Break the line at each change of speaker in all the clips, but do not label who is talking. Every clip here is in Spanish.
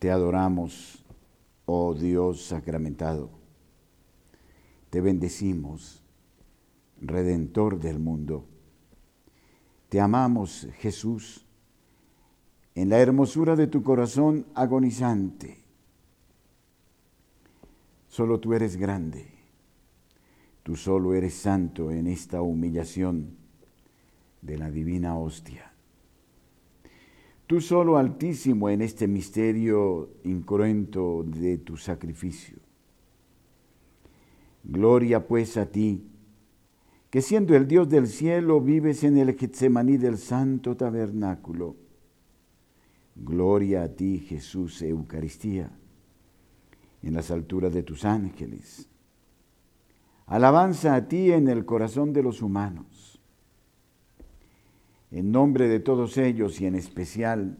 Te adoramos, oh Dios sacramentado. Te bendecimos, Redentor del mundo. Te amamos, Jesús, en la hermosura de tu corazón agonizante. Solo tú eres grande Tú solo eres santo en esta humillación de la divina hostia. Tú solo altísimo en este misterio incruento de tu sacrificio. Gloria pues a ti, que siendo el Dios del cielo vives en el Getsemaní del santo tabernáculo. Gloria a ti, Jesús Eucaristía, en las alturas de tus ángeles Alabanza a ti en el corazón de los humanos. En nombre de todos ellos y en especial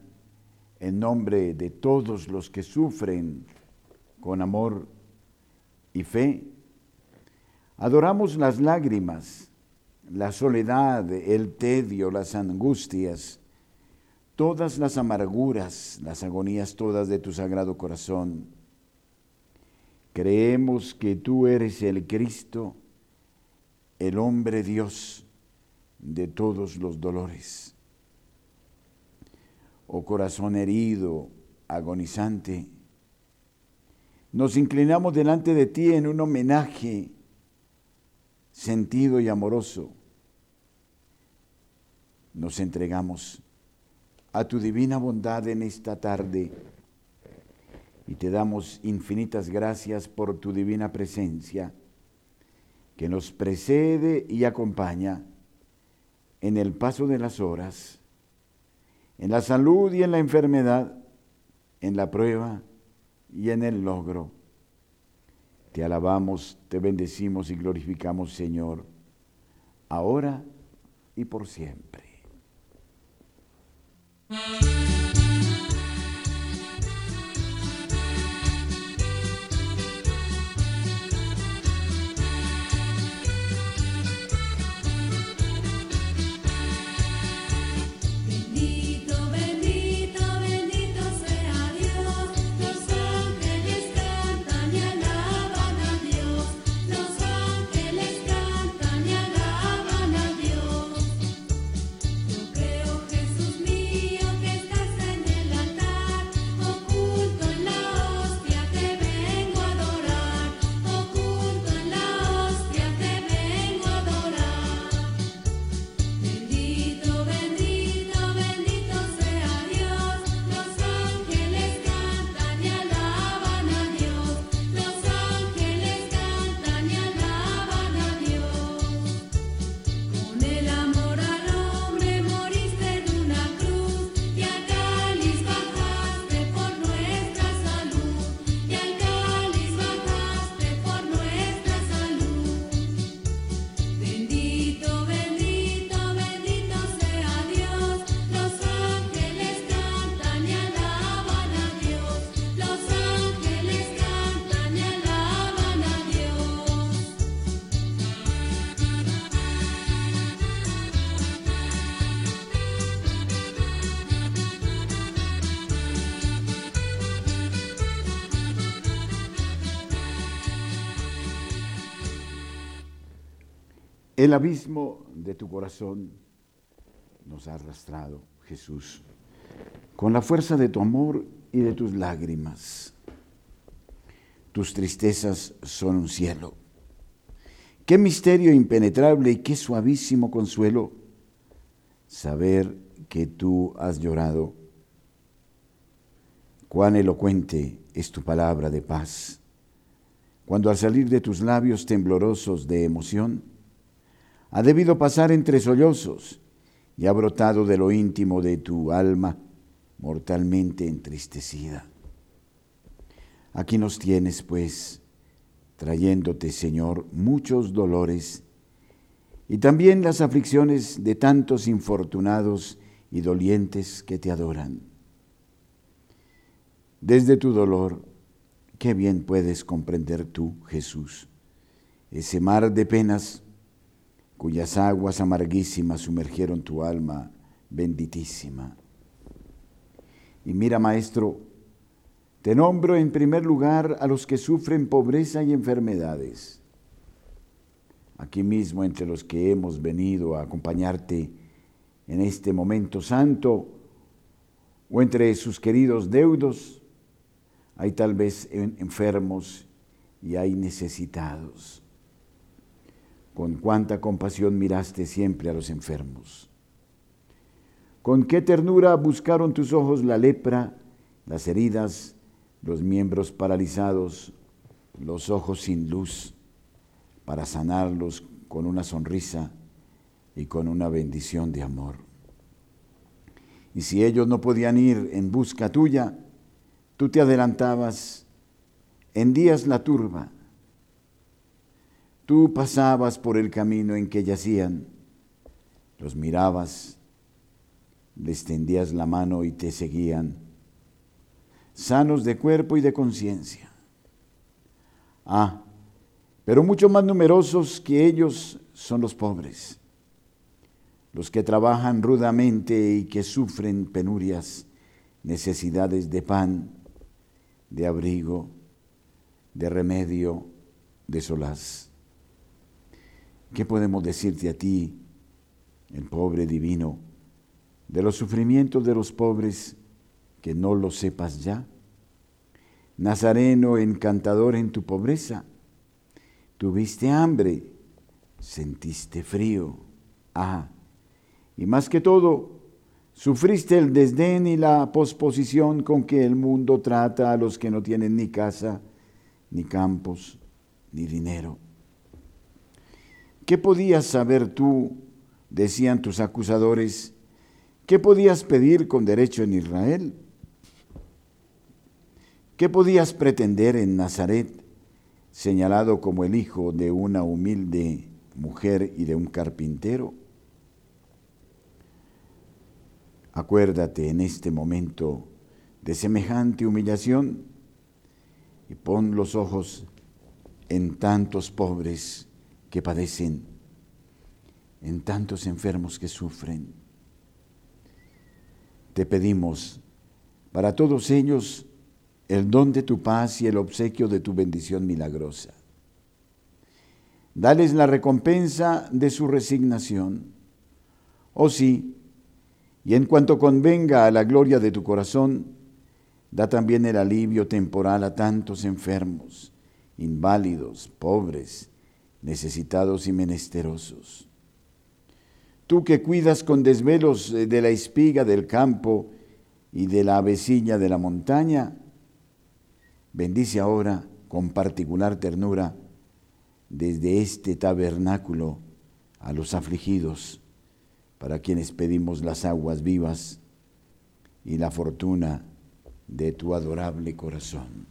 en nombre de todos los que sufren con amor y fe, adoramos las lágrimas, la soledad, el tedio, las angustias, todas las amarguras, las agonías todas de tu sagrado corazón. Creemos que tú eres el Cristo, el hombre Dios de todos los dolores. Oh corazón herido, agonizante, nos inclinamos delante de ti en un homenaje sentido y amoroso. Nos entregamos a tu divina bondad en esta tarde y te damos infinitas gracias por tu divina presencia que nos precede y acompaña en el paso de las horas, en la salud y en la enfermedad, en la prueba y en el logro. Te alabamos, te bendecimos y glorificamos, Señor, ahora y por siempre. El abismo de tu corazón nos ha arrastrado, Jesús, con la fuerza de tu amor y de tus lágrimas. Tus tristezas son un cielo. Qué misterio impenetrable y qué suavísimo consuelo saber que tú has llorado. Cuán elocuente es tu palabra de paz, cuando al salir de tus labios temblorosos de emoción, ha debido pasar entre sollozos y ha brotado de lo íntimo de tu alma mortalmente entristecida. Aquí nos tienes, pues, trayéndote, Señor, muchos dolores y también las aflicciones de tantos infortunados y dolientes que te adoran. Desde tu dolor, qué bien puedes comprender tú, Jesús, ese mar de penas cuyas aguas amarguísimas sumergieron tu alma benditísima. Y mira, Maestro, te nombro en primer lugar a los que sufren pobreza y enfermedades. Aquí mismo, entre los que hemos venido a acompañarte en este momento santo, o entre sus queridos deudos, hay tal vez enfermos y hay necesitados con cuánta compasión miraste siempre a los enfermos. Con qué ternura buscaron tus ojos la lepra, las heridas, los miembros paralizados, los ojos sin luz, para sanarlos con una sonrisa y con una bendición de amor. Y si ellos no podían ir en busca tuya, tú te adelantabas, días la turba, Tú pasabas por el camino en que yacían, los mirabas, les tendías la mano y te seguían, sanos de cuerpo y de conciencia. Ah, pero mucho más numerosos que ellos son los pobres, los que trabajan rudamente y que sufren penurias, necesidades de pan, de abrigo, de remedio, de solaz. ¿Qué podemos decirte a ti, el pobre divino, de los sufrimientos de los pobres que no lo sepas ya? Nazareno encantador en tu pobreza, tuviste hambre, sentiste frío, ah, y más que todo, sufriste el desdén y la posposición con que el mundo trata a los que no tienen ni casa, ni campos, ni dinero. ¿Qué podías saber tú? decían tus acusadores. ¿Qué podías pedir con derecho en Israel? ¿Qué podías pretender en Nazaret, señalado como el hijo de una humilde mujer y de un carpintero? Acuérdate en este momento de semejante humillación y pon los ojos en tantos pobres que padecen, en tantos enfermos que sufren. Te pedimos para todos ellos el don de tu paz y el obsequio de tu bendición milagrosa. Dales la recompensa de su resignación. Oh sí, y en cuanto convenga a la gloria de tu corazón, da también el alivio temporal a tantos enfermos, inválidos, pobres, necesitados y menesterosos. Tú que cuidas con desvelos eh, de la espiga del campo y de la avecilla de la montaña, bendice ahora con particular ternura desde este tabernáculo a los afligidos, para quienes pedimos las aguas vivas y la fortuna de tu adorable corazón.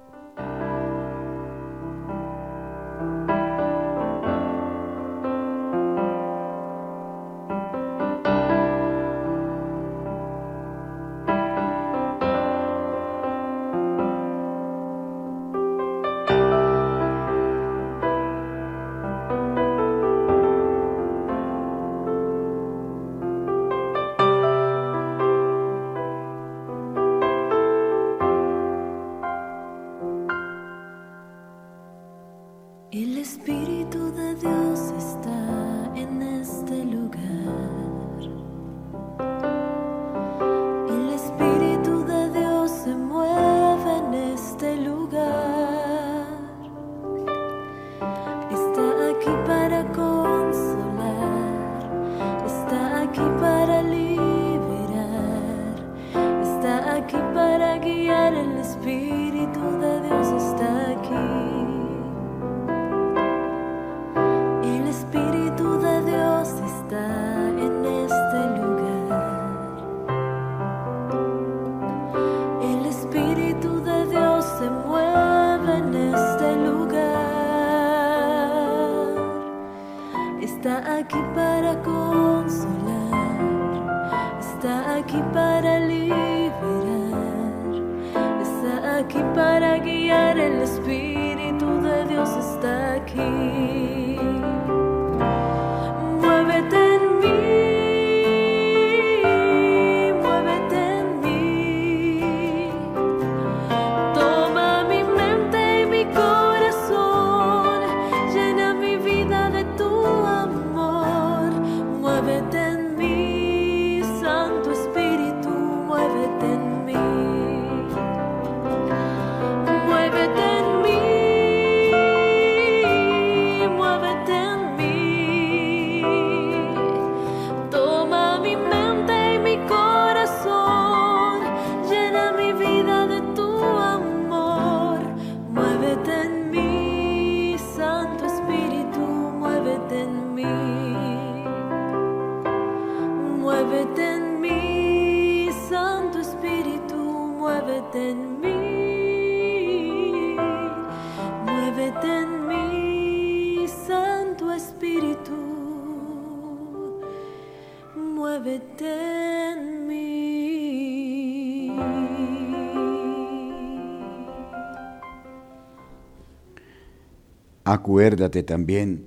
Acuérdate también,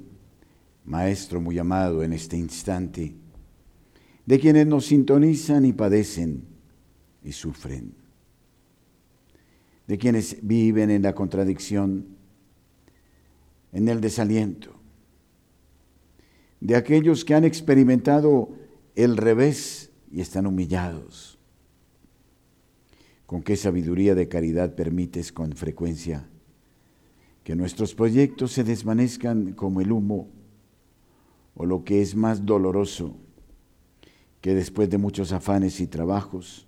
Maestro muy amado en este instante, de quienes nos sintonizan y padecen y sufren, de quienes viven en la contradicción, en el desaliento, de aquellos que han experimentado el revés y están humillados. ¿Con qué sabiduría de caridad permites con frecuencia que nuestros proyectos se desvanezcan como el humo o lo que es más doloroso, que después de muchos afanes y trabajos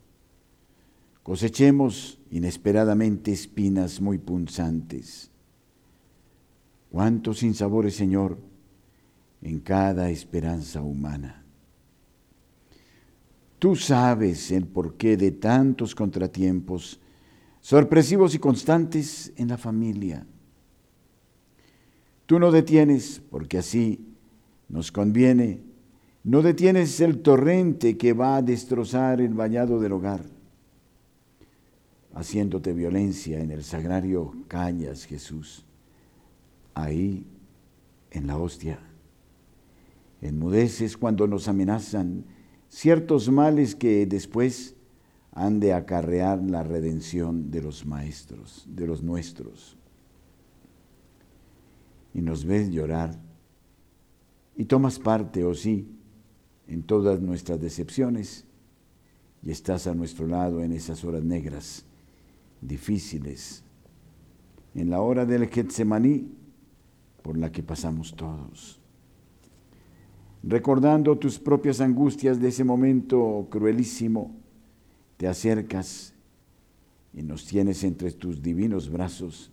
cosechemos inesperadamente espinas muy punzantes? ¿Cuántos sinsabores, Señor, en cada esperanza humana? Tú sabes el porqué de tantos contratiempos sorpresivos y constantes en la familia. Tú no detienes, porque así nos conviene, no detienes el torrente que va a destrozar el vallado del hogar. Haciéndote violencia en el sagrario callas, Jesús, ahí en la hostia. Enmudeces cuando nos amenazan ciertos males que después han de acarrear la redención de los maestros, de los nuestros. Y nos ves llorar. Y tomas parte, o oh sí, en todas nuestras decepciones. Y estás a nuestro lado en esas horas negras, difíciles, en la hora del Getsemaní por la que pasamos todos. Recordando tus propias angustias de ese momento cruelísimo, te acercas y nos tienes entre tus divinos brazos,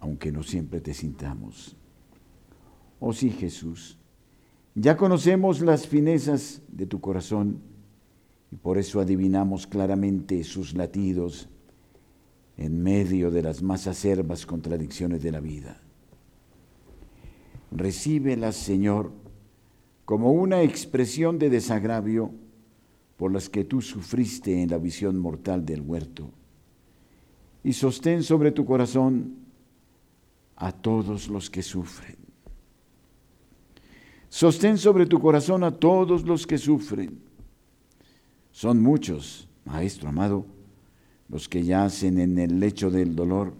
aunque no siempre te sintamos. Oh sí, Jesús, ya conocemos las finezas de tu corazón y por eso adivinamos claramente sus latidos en medio de las más acerbas contradicciones de la vida. Recíbelas, Señor, como una expresión de desagravio por las que tú sufriste en la visión mortal del huerto. Y sostén sobre tu corazón a todos los que sufren. Sostén sobre tu corazón a todos los que sufren. Son muchos, Maestro amado, los que yacen en el lecho del dolor,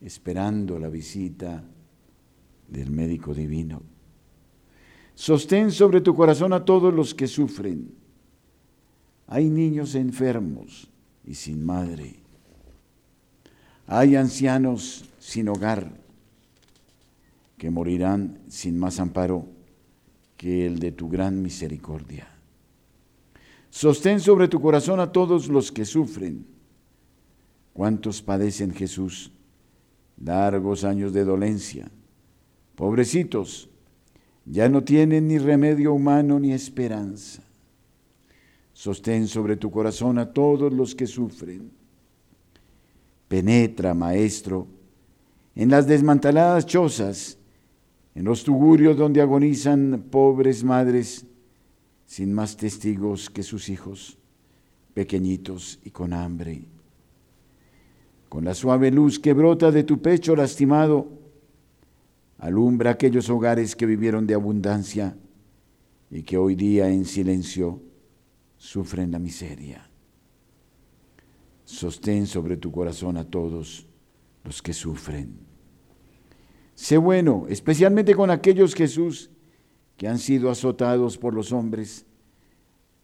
esperando la visita del médico divino. Sostén sobre tu corazón a todos los que sufren. Hay niños enfermos y sin madre. Hay ancianos sin hogar que morirán sin más amparo que el de tu gran misericordia. Sostén sobre tu corazón a todos los que sufren. ¿Cuántos padecen Jesús? Largos años de dolencia. Pobrecitos, ya no tienen ni remedio humano ni esperanza. Sostén sobre tu corazón a todos los que sufren. Penetra, Maestro, en las desmanteladas chozas en los tugurios donde agonizan pobres madres sin más testigos que sus hijos, pequeñitos y con hambre. Con la suave luz que brota de tu pecho lastimado, alumbra aquellos hogares que vivieron de abundancia y que hoy día en silencio sufren la miseria. Sostén sobre tu corazón a todos los que sufren. Sé bueno, especialmente con aquellos, Jesús, que han sido azotados por los hombres,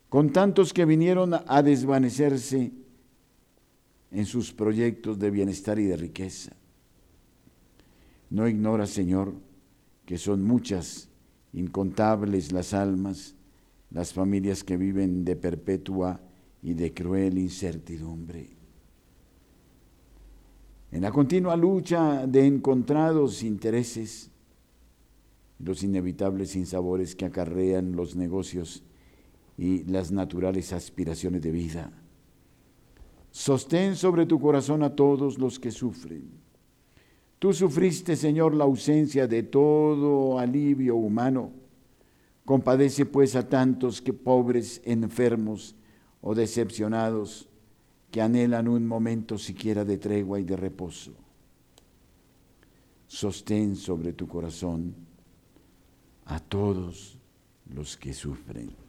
con tantos que vinieron a desvanecerse en sus proyectos de bienestar y de riqueza. No ignora, Señor, que son muchas, incontables las almas, las familias que viven de perpetua y de cruel incertidumbre. En la continua lucha de encontrados intereses, los inevitables sinsabores que acarrean los negocios y las naturales aspiraciones de vida. Sostén sobre tu corazón a todos los que sufren. Tú sufriste, Señor, la ausencia de todo alivio humano. Compadece pues a tantos que pobres, enfermos o decepcionados, que anhelan un momento siquiera de tregua y de reposo. Sostén sobre tu corazón a todos los que sufren.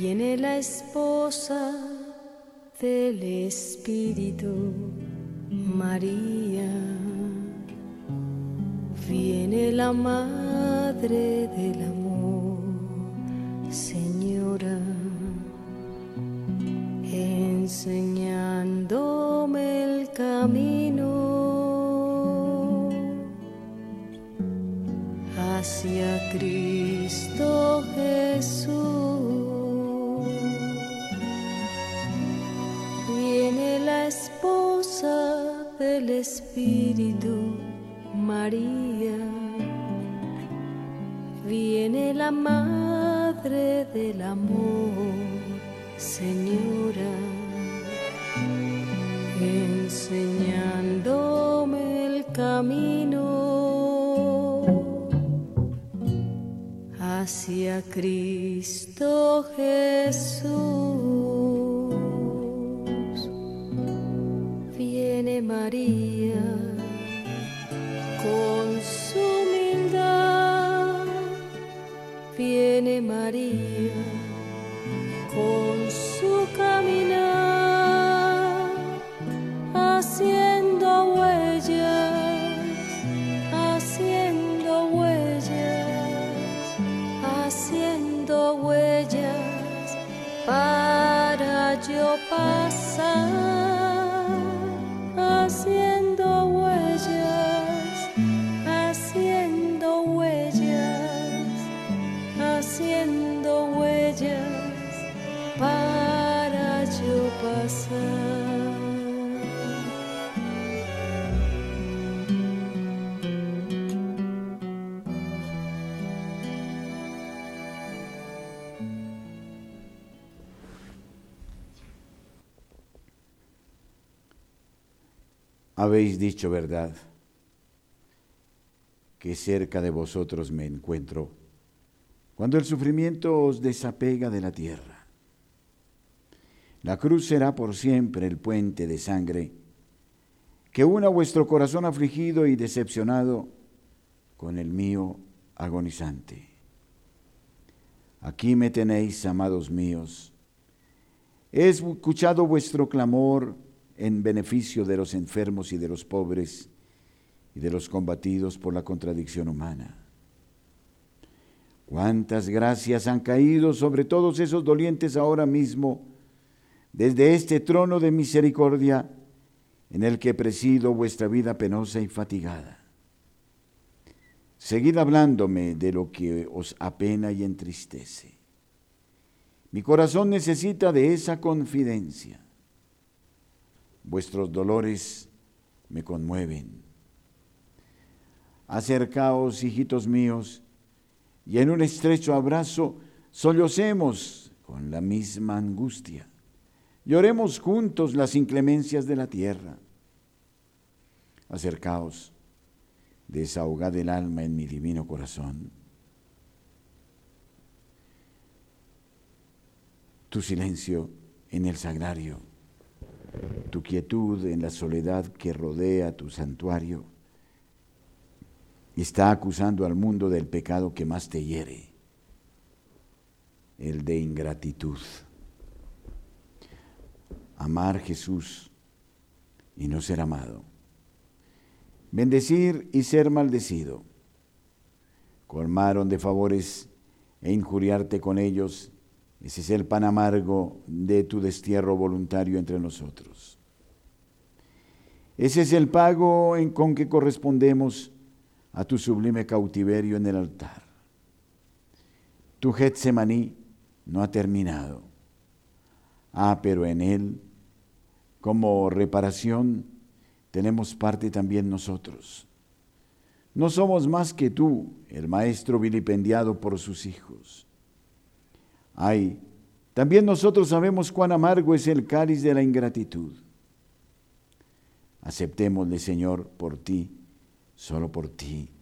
Viene la esposa del Espíritu, María. Viene la madre del amor, Espíritu, María. Viene la madre del amor, Señora, enseñándome el camino hacia Cristo Jesús. Viene María con su humildad. Viene María con
Habéis dicho verdad, que cerca de vosotros me encuentro cuando el sufrimiento os desapega de la tierra. La cruz será por siempre el puente de sangre que una vuestro corazón afligido y decepcionado con el mío agonizante. Aquí me tenéis, amados míos. He escuchado vuestro clamor en beneficio de los enfermos y de los pobres y de los combatidos por la contradicción humana. Cuántas gracias han caído sobre todos esos dolientes ahora mismo desde este trono de misericordia en el que presido vuestra vida penosa y fatigada. Seguid hablándome de lo que os apena y entristece. Mi corazón necesita de esa confidencia. Vuestros dolores me conmueven. Acercaos, hijitos míos, y en un estrecho abrazo sollocemos con la misma angustia. Lloremos juntos las inclemencias de la tierra. Acercaos, desahogad el alma en mi divino corazón. Tu silencio en el sagrario, tu quietud en la soledad que rodea tu santuario, está acusando al mundo del pecado que más te hiere, el de ingratitud amar Jesús y no ser amado. Bendecir y ser maldecido. Colmaron de favores e injuriarte con ellos. Ese es el pan amargo de tu destierro voluntario entre nosotros. Ese es el pago en, con que correspondemos a tu sublime cautiverio en el altar. Tu Getsemaní no ha terminado. Ah, pero en él como reparación tenemos parte también nosotros. No somos más que tú, el maestro vilipendiado por sus hijos. Ay, también nosotros sabemos cuán amargo es el cáliz de la ingratitud. Aceptémosle, Señor, por ti, solo por ti.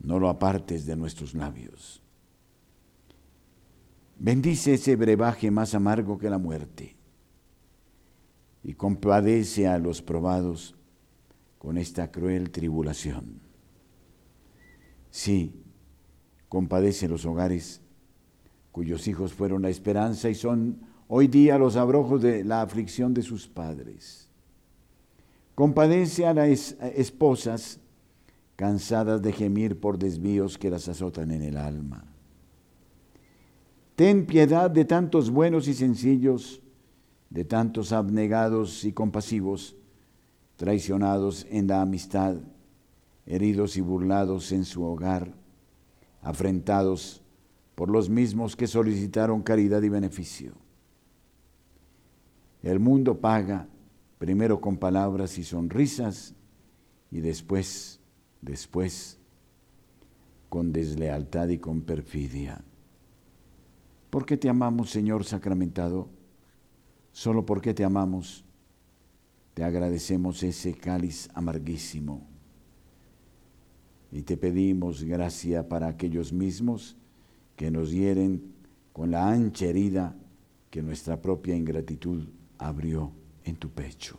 No lo apartes de nuestros labios. Bendice ese brebaje más amargo que la muerte y compadece a los probados con esta cruel tribulación. Sí, compadece los hogares cuyos hijos fueron la esperanza y son hoy día los abrojos de la aflicción de sus padres. Compadece a las esposas cansadas de gemir por desvíos que las azotan en el alma. Ten piedad de tantos buenos y sencillos de tantos abnegados y compasivos, traicionados en la amistad, heridos y burlados en su hogar, afrentados por los mismos que solicitaron caridad y beneficio. El mundo paga primero con palabras y sonrisas y después, después, con deslealtad y con perfidia. ¿Por qué te amamos, Señor sacramentado? Solo porque te amamos, te agradecemos ese cáliz amarguísimo y te pedimos gracia para aquellos mismos que nos hieren con la ancha herida que nuestra propia ingratitud abrió en tu pecho.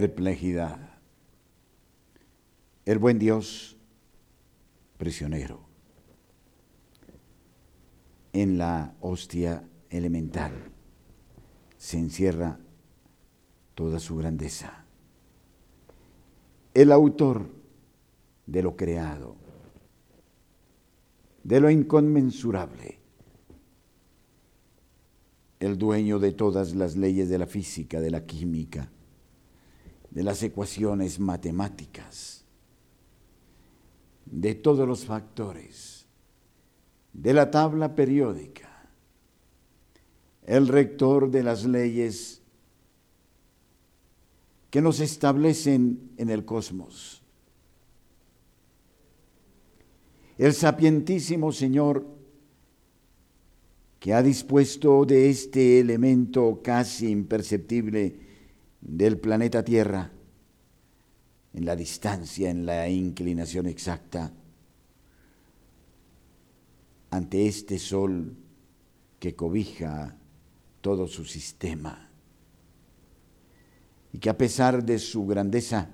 Perplejidad. El buen Dios, prisionero, en la hostia elemental se encierra toda su grandeza. El autor de lo creado, de lo inconmensurable, el dueño de todas las leyes de la física, de la química, de las ecuaciones matemáticas, de todos los factores, de la tabla periódica, el rector de las leyes que nos establecen en el cosmos. El sapientísimo Señor que ha dispuesto de este elemento casi imperceptible del planeta Tierra, en la distancia, en la inclinación exacta, ante este sol que cobija todo su sistema y que a pesar de su grandeza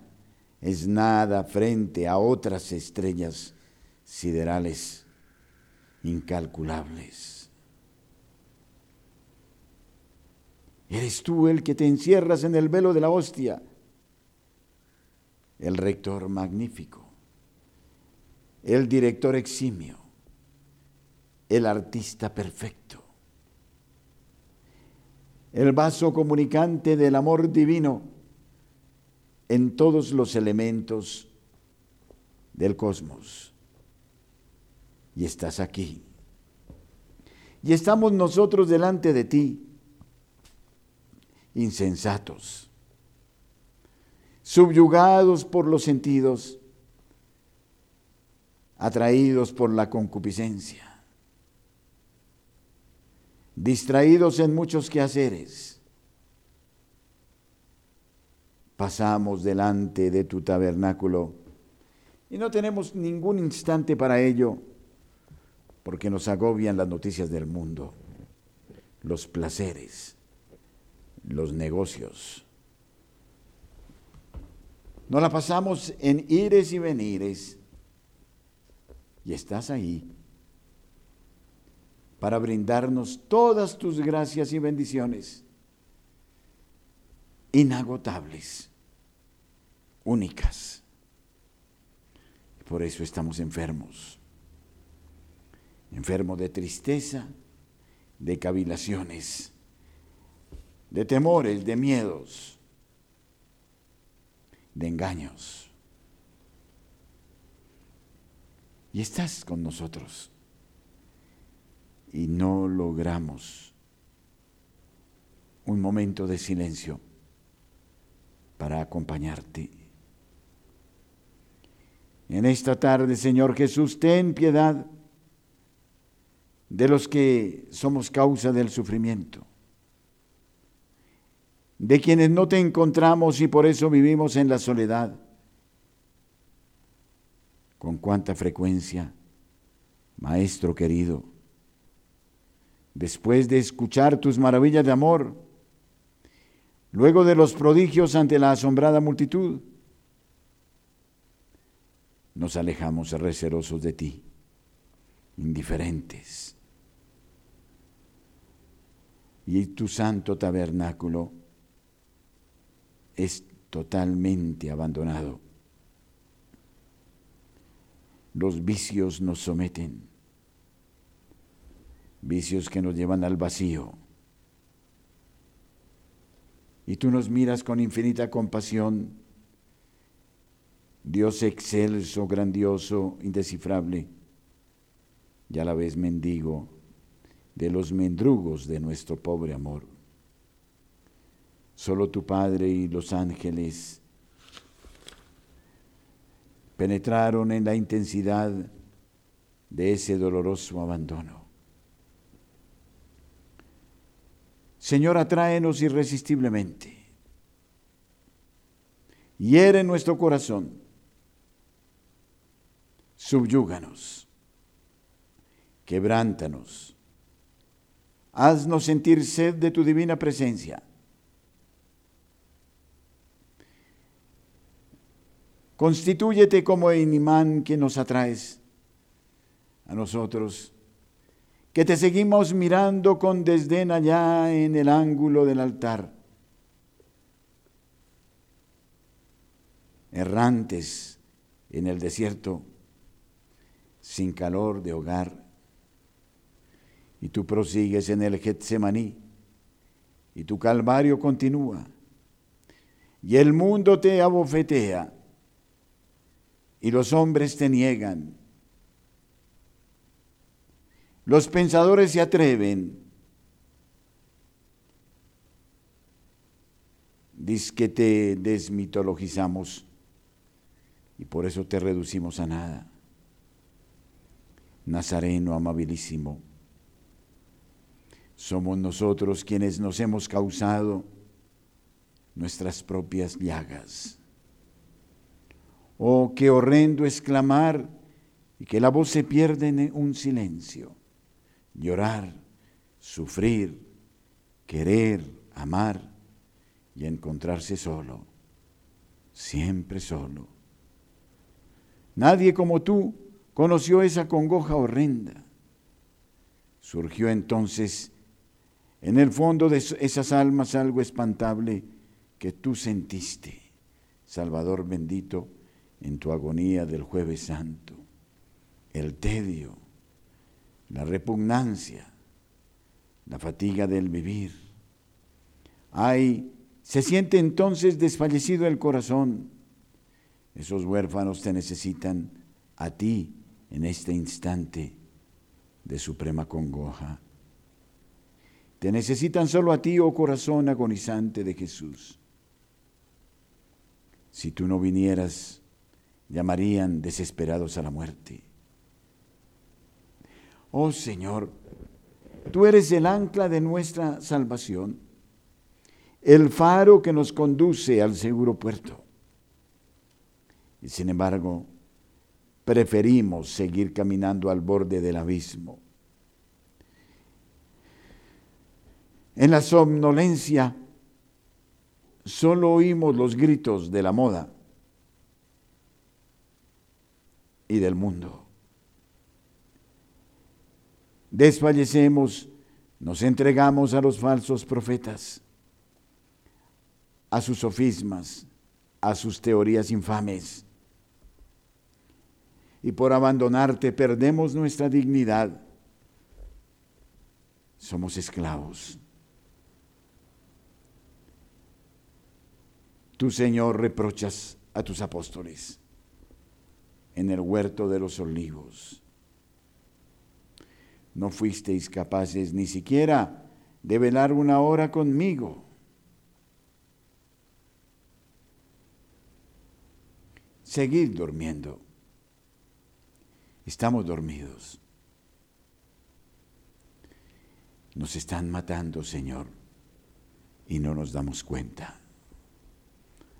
es nada frente a otras estrellas siderales incalculables. Eres tú el que te encierras en el velo de la hostia, el rector magnífico, el director eximio, el artista perfecto, el vaso comunicante del amor divino en todos los elementos del cosmos. Y estás aquí. Y estamos nosotros delante de ti insensatos, subyugados por los sentidos, atraídos por la concupiscencia, distraídos en muchos quehaceres. Pasamos delante de tu tabernáculo y no tenemos ningún instante para ello porque nos agobian las noticias del mundo, los placeres los negocios. No la pasamos en ires y venires. Y estás ahí para brindarnos todas tus gracias y bendiciones inagotables, únicas. Por eso estamos enfermos. Enfermos de tristeza, de cavilaciones de temores, de miedos, de engaños. Y estás con nosotros. Y no logramos un momento de silencio para acompañarte. En esta tarde, Señor Jesús, ten piedad de los que somos causa del sufrimiento de quienes no te encontramos y por eso vivimos en la soledad. Con cuánta frecuencia, Maestro querido, después de escuchar tus maravillas de amor, luego de los prodigios ante la asombrada multitud, nos alejamos recerosos de ti, indiferentes. Y tu santo tabernáculo es totalmente abandonado. Los vicios nos someten, vicios que nos llevan al vacío. Y tú nos miras con infinita compasión, Dios excelso, grandioso, indescifrable, y a la vez mendigo de los mendrugos de nuestro pobre amor. Solo tu Padre y los ángeles penetraron en la intensidad de ese doloroso abandono. Señor, atráenos irresistiblemente. Hiere nuestro corazón. Subyúganos. Quebrántanos. Haznos sentir sed de tu divina presencia Constitúyete como el imán que nos atraes a nosotros, que te seguimos mirando con desdén allá en el ángulo del altar. Errantes en el desierto, sin calor de hogar, y tú prosigues en el Getsemaní, y tu calvario continúa, y el mundo te abofetea y los hombres te niegan. Los pensadores se atreven. Dice que te desmitologizamos y por eso te reducimos a nada. Nazareno amabilísimo, somos nosotros quienes nos hemos causado nuestras propias llagas. Oh, qué horrendo exclamar y que la voz se pierde en un silencio. Llorar, sufrir, querer, amar y encontrarse solo, siempre solo. Nadie como tú conoció esa congoja horrenda. Surgió entonces en el fondo de esas almas algo espantable que tú sentiste, Salvador bendito, en tu agonía del jueves santo, el tedio, la repugnancia, la fatiga del vivir. Ay, se siente entonces desfallecido el corazón. Esos huérfanos te necesitan a ti en este instante de suprema congoja. Te necesitan solo a ti, oh corazón agonizante de Jesús. Si tú no vinieras, llamarían desesperados a la muerte. Oh Señor, tú eres el ancla de nuestra salvación, el faro que nos conduce al seguro puerto. Y sin embargo, preferimos seguir caminando al borde del abismo. En la somnolencia solo oímos los gritos de la moda y del mundo. Desfallecemos, nos entregamos a los falsos profetas, a sus sofismas, a sus teorías infames. Y por abandonarte perdemos nuestra dignidad. Somos esclavos. Tú, Señor, reprochas a tus apóstoles en el huerto de los olivos. No fuisteis capaces ni siquiera de velar una hora conmigo. Seguid durmiendo. Estamos dormidos. Nos están matando, Señor, y no nos damos cuenta.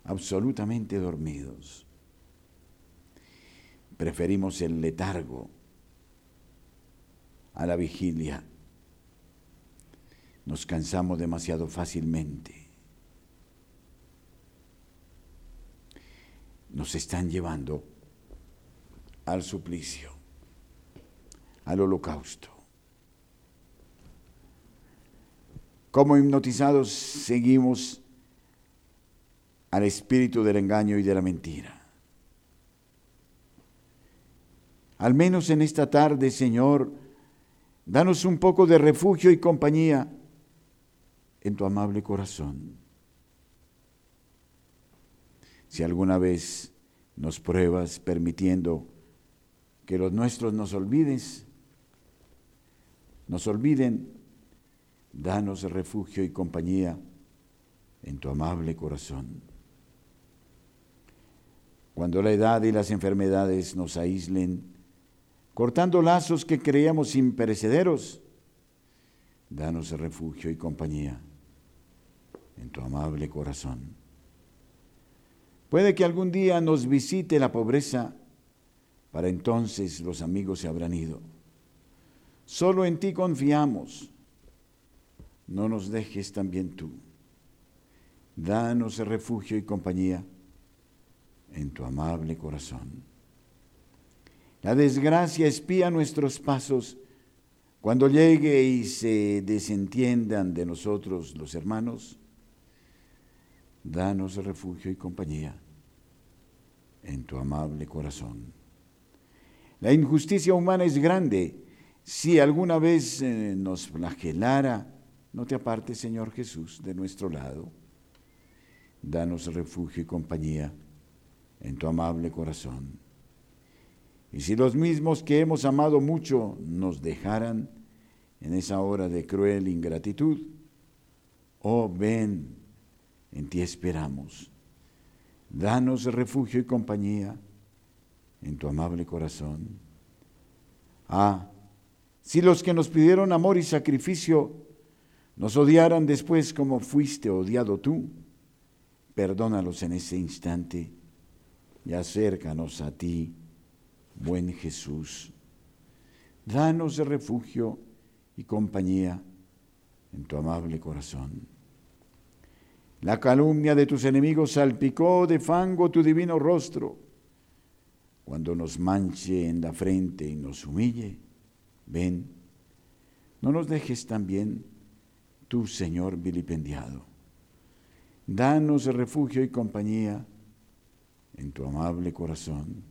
Absolutamente dormidos. Preferimos el letargo a la vigilia. Nos cansamos demasiado fácilmente. Nos están llevando al suplicio, al holocausto. Como hipnotizados seguimos al espíritu del engaño y de la mentira. Al menos en esta tarde, Señor, danos un poco de refugio y compañía en tu amable corazón. Si alguna vez nos pruebas permitiendo que los nuestros nos olvides, nos olviden, danos refugio y compañía en tu amable corazón. Cuando la edad y las enfermedades nos aíslen, cortando lazos que creíamos imperecederos. Danos refugio y compañía en tu amable corazón. Puede que algún día nos visite la pobreza, para entonces los amigos se habrán ido. Solo en ti confiamos. No nos dejes también tú. Danos refugio y compañía
en tu amable corazón. La desgracia espía nuestros pasos. Cuando llegue y se desentiendan de nosotros los hermanos, danos refugio y compañía en tu amable corazón. La injusticia humana es grande. Si alguna vez eh, nos flagelara, no te apartes, Señor Jesús, de nuestro lado. Danos refugio y compañía en tu amable corazón. Y si los mismos que hemos amado mucho nos dejaran en esa hora de cruel ingratitud, oh ven, en ti esperamos. Danos refugio y compañía en tu amable corazón. Ah, si los que nos pidieron amor y sacrificio nos odiaran después como fuiste odiado tú, perdónalos en ese instante y acércanos a ti, buen Jesús. Danos refugio y compañía en tu amable corazón. La calumnia de tus enemigos salpicó de fango tu divino rostro. Cuando nos manche en la frente y nos humille, ven, no nos dejes también tú, Señor vilipendiado. Danos refugio y compañía en tu amable corazón.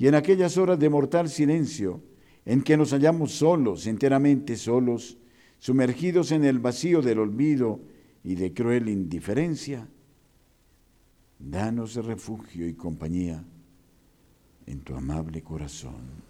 Y en aquellas horas de mortal silencio, en que nos hallamos solos, enteramente solos, sumergidos en el vacío del olvido y de cruel indiferencia, danos refugio y compañía en tu amable corazón.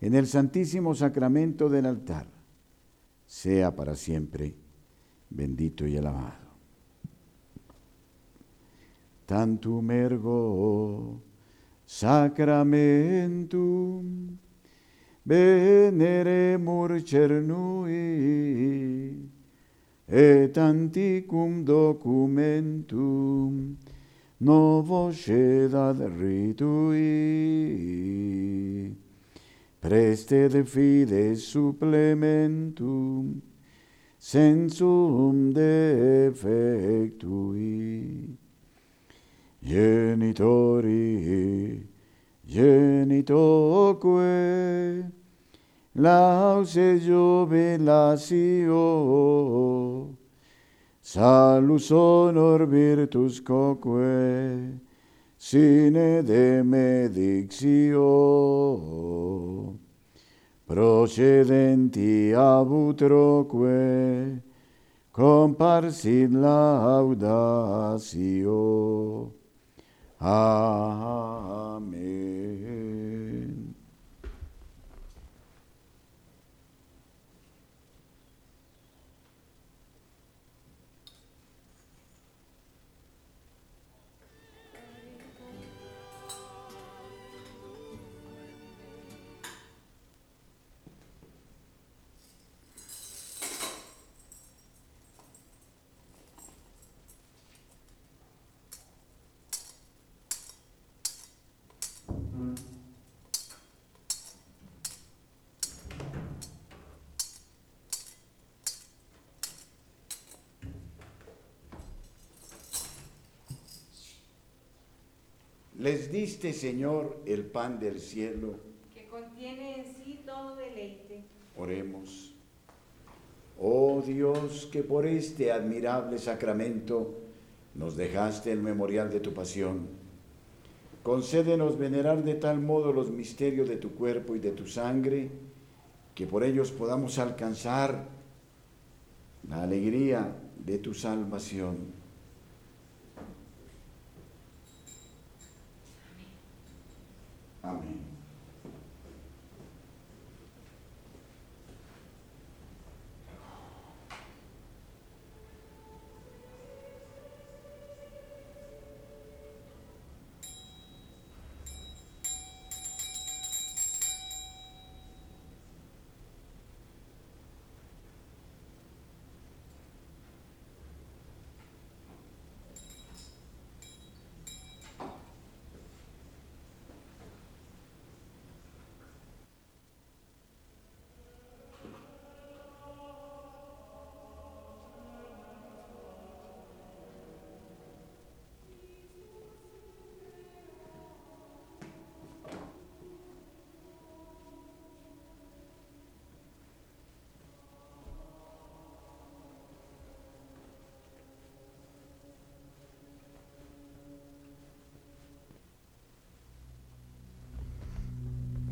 en el santísimo sacramento del altar. Sea para siempre bendito y alabado. Tantum ergo sacramentum veneremur cernui et anticum documentum novo ritui preste de fide supplementum sensum defectui. Genitori genitoque lause jubilatio salus honor virtus coque sine de medictio procedenti abutroque comparsit laudatio Amén. Les diste, Señor, el pan del cielo.
que contiene en sí todo deleite.
Oremos. Oh Dios, que por este admirable sacramento nos dejaste el memorial de tu pasión. Concédenos venerar de tal modo los misterios de tu cuerpo y de tu sangre, que por ellos podamos alcanzar la alegría de tu salvación.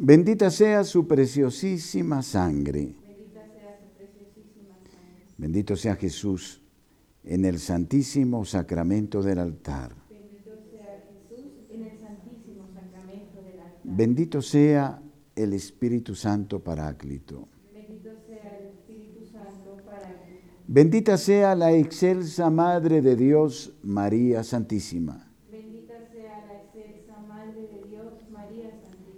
Bendita sea su preciosísima sangre. Bendito sea Jesús en el santísimo sacramento del altar.
Bendito sea el
Espíritu Santo Paráclito. Bendita sea la excelsa Madre de Dios, María Santísima.
Bendita sea la excelsa Madre de Dios, María Santísima.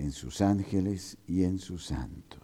en sus ángeles y en sus santos.